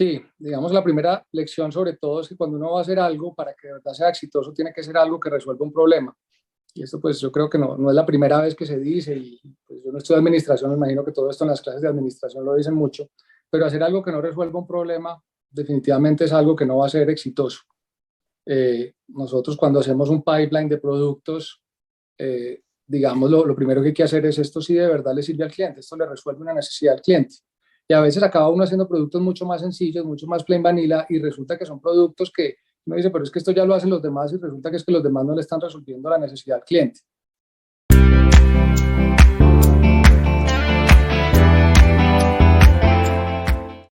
Sí, digamos la primera lección sobre todo es que cuando uno va a hacer algo, para que de verdad sea exitoso, tiene que ser algo que resuelva un problema. Y esto pues yo creo que no, no es la primera vez que se dice, y pues yo no de administración, me imagino que todo esto en las clases de administración lo dicen mucho, pero hacer algo que no resuelva un problema definitivamente es algo que no va a ser exitoso. Eh, nosotros cuando hacemos un pipeline de productos, eh, digamos, lo, lo primero que hay que hacer es esto si de verdad le sirve al cliente, esto le resuelve una necesidad al cliente. Y a veces acaba uno haciendo productos mucho más sencillos, mucho más plain vanilla, y resulta que son productos que uno dice, pero es que esto ya lo hacen los demás y resulta que es que los demás no le están resolviendo la necesidad al cliente.